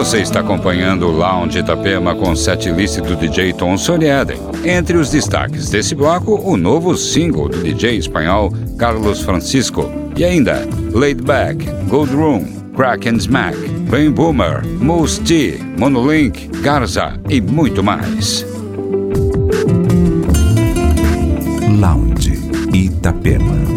Você está acompanhando o Lounge Itapema com setlist do DJ Tom Soriaden. Entre os destaques desse bloco, o novo single do DJ espanhol Carlos Francisco. E ainda, Laid Back, Gold Room, Crack and Smack, Ben Boomer, Moose T, Monolink, Garza e muito mais. Lounge Itapema.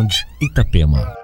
Sound Itapema.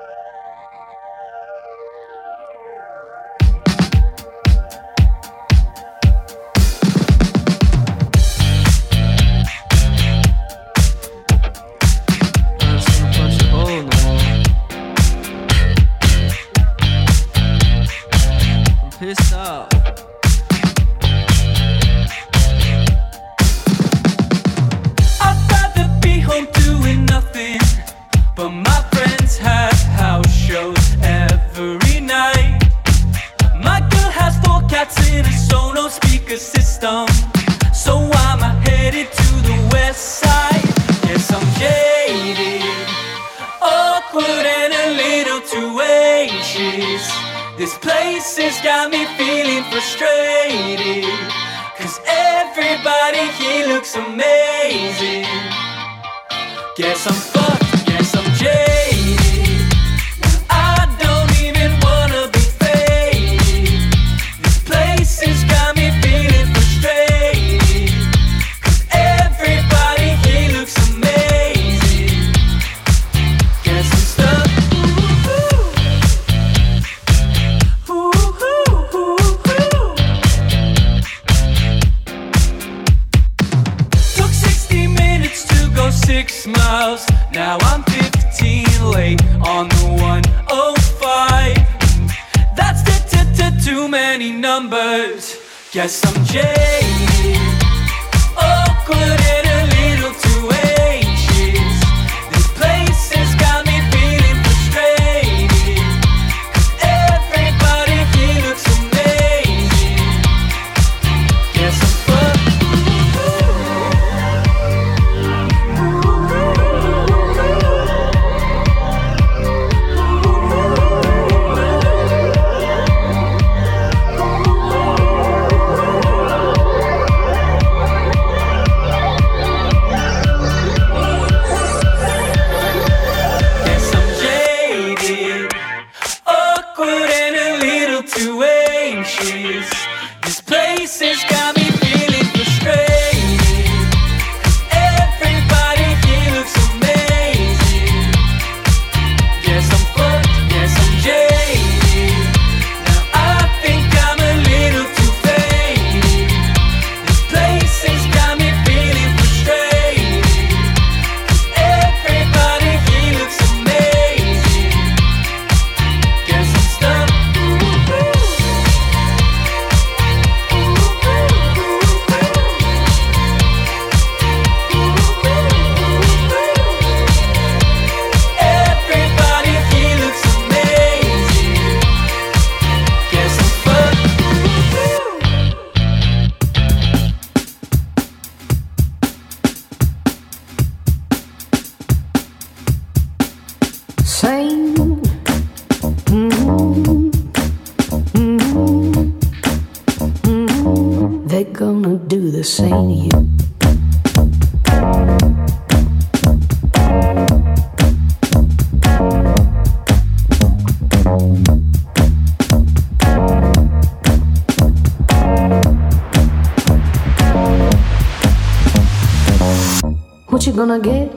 Gonna get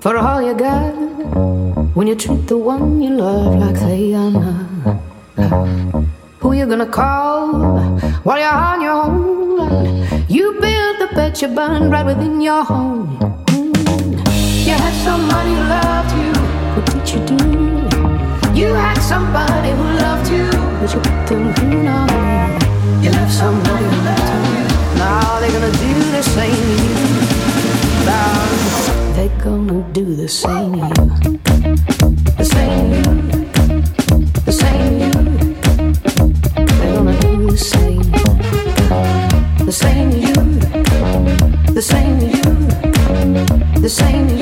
for all you got when you treat the one you love like they are not? Who you gonna call while you're on your own? You build the bed you burn right within your home. Mm. You had somebody who loved you, what did you do? You had somebody who loved you, but you put them through now. You left somebody who loved you. Now they're gonna do the same to you they gonna do the same to you. The same to you. The same to you. They're gonna do the same. The same to you. The same to you. The same to you.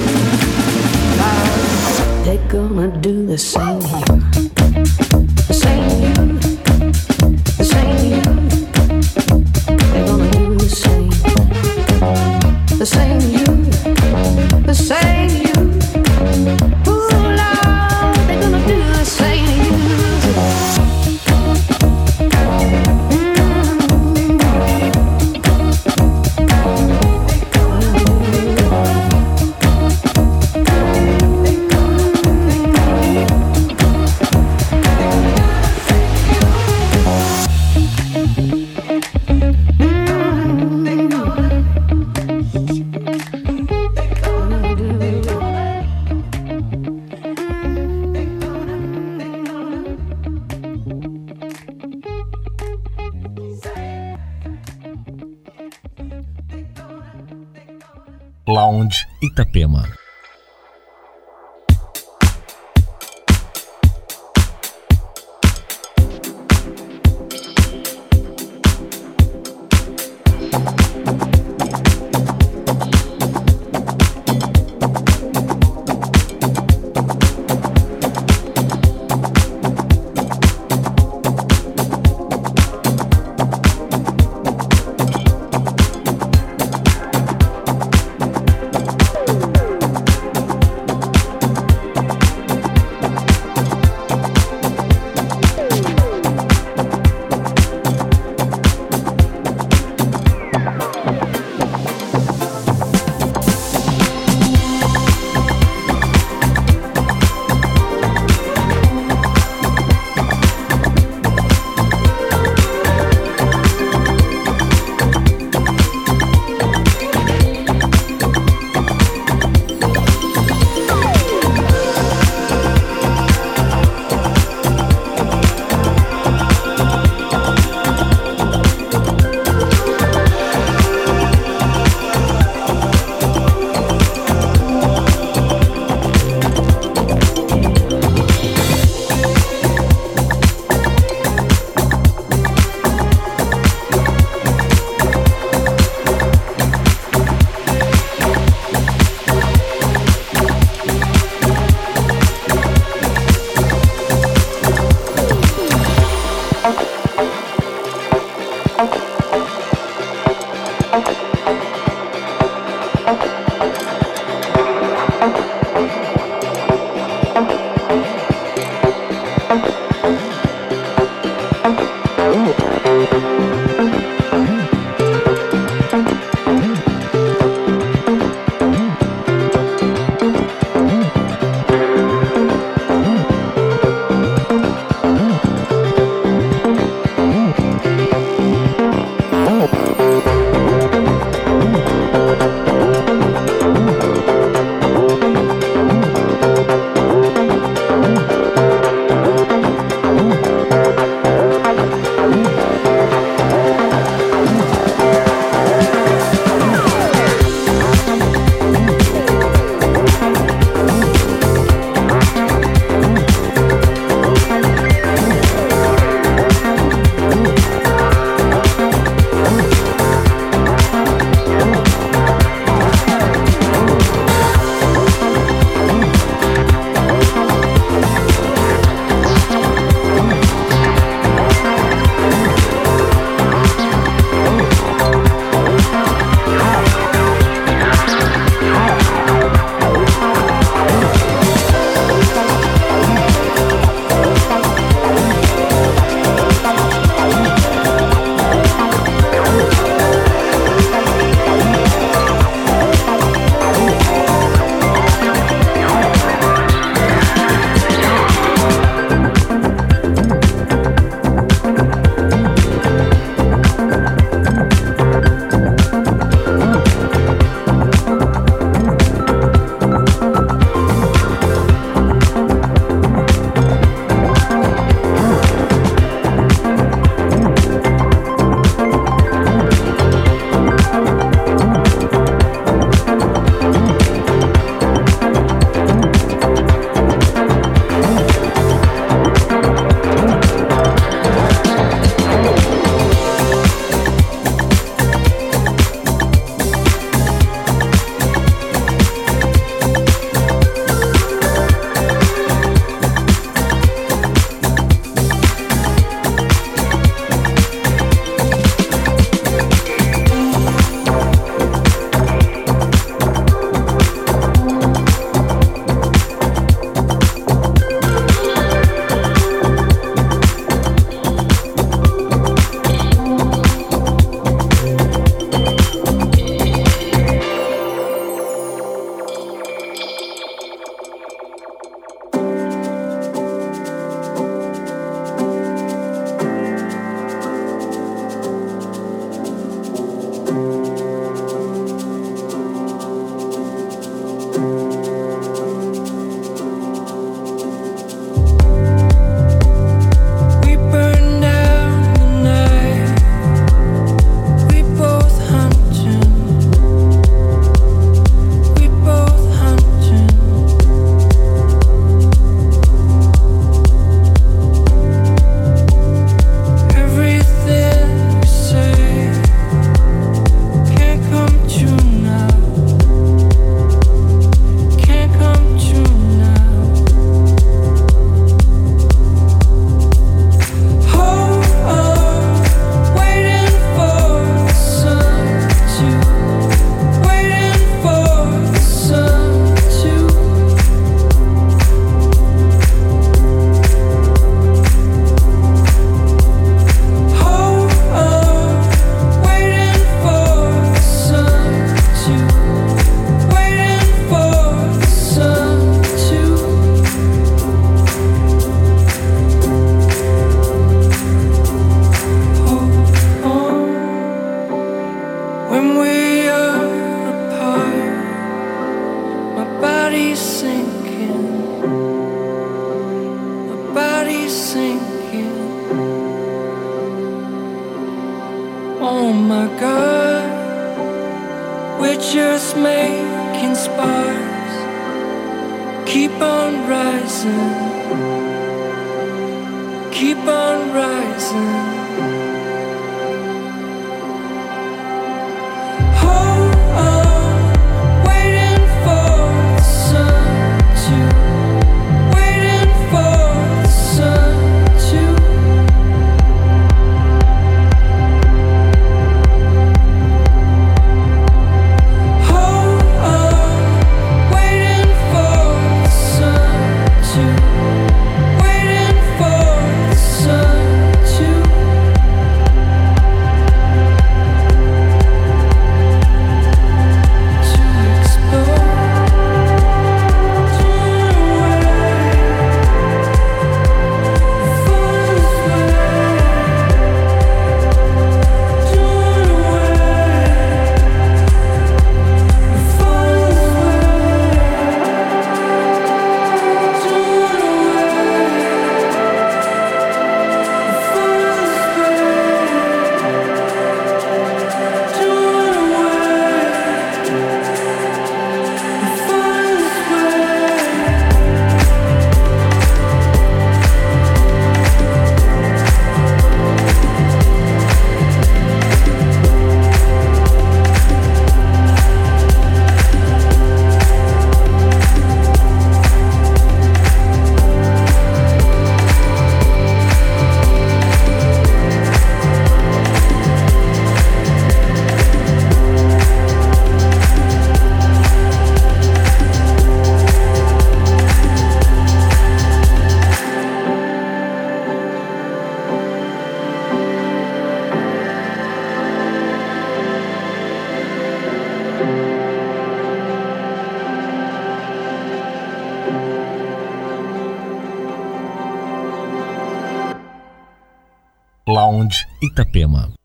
gonna do the same. Keep on rising, keep on rising. Sound Itapema.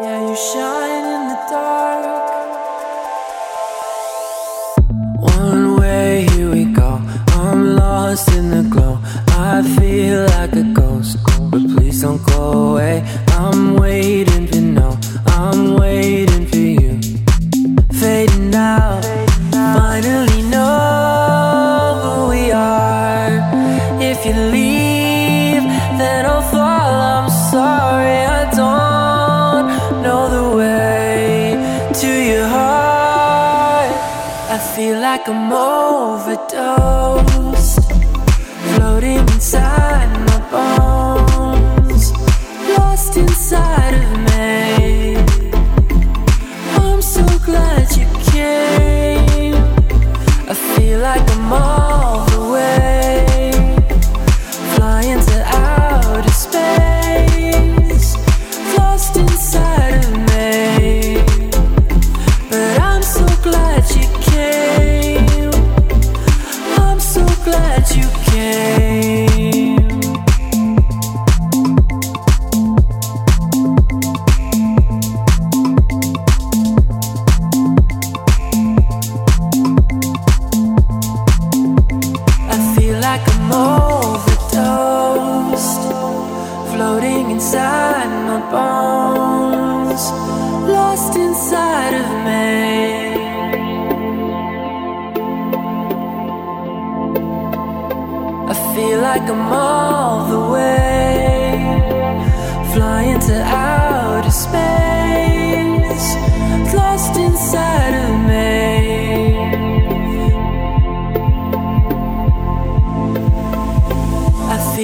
Yeah, you shine in the dark. One way, here we go. I'm lost in the glow. I feel like a ghost. But please don't go away. I'm waiting to know. I'm waiting.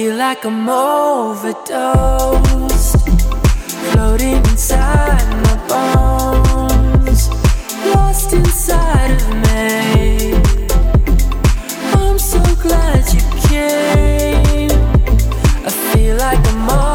feel like I'm overdosed, floating inside my bones, lost inside of me. I'm so glad you came. I feel like I'm.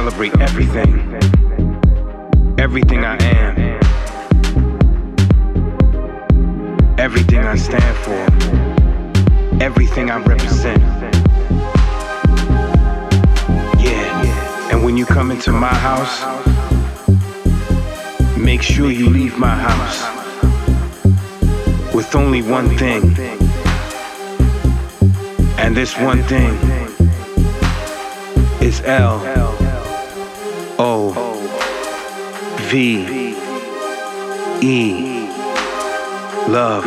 celebrate everything, everything I am, everything I stand for, everything I represent. Yeah, and when you come into my house, make sure you leave my house with only one thing. And this one thing is L. V E. Love.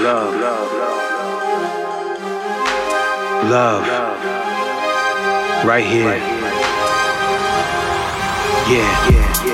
Love. Right here. Yeah. yeah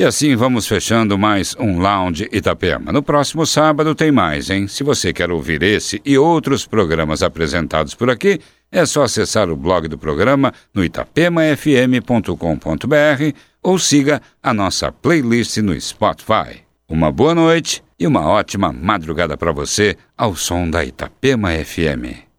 E assim vamos fechando mais um Lounge Itapema. No próximo sábado tem mais, hein? Se você quer ouvir esse e outros programas apresentados por aqui, é só acessar o blog do programa no itapemafm.com.br ou siga a nossa playlist no Spotify. Uma boa noite e uma ótima madrugada para você ao som da Itapema FM.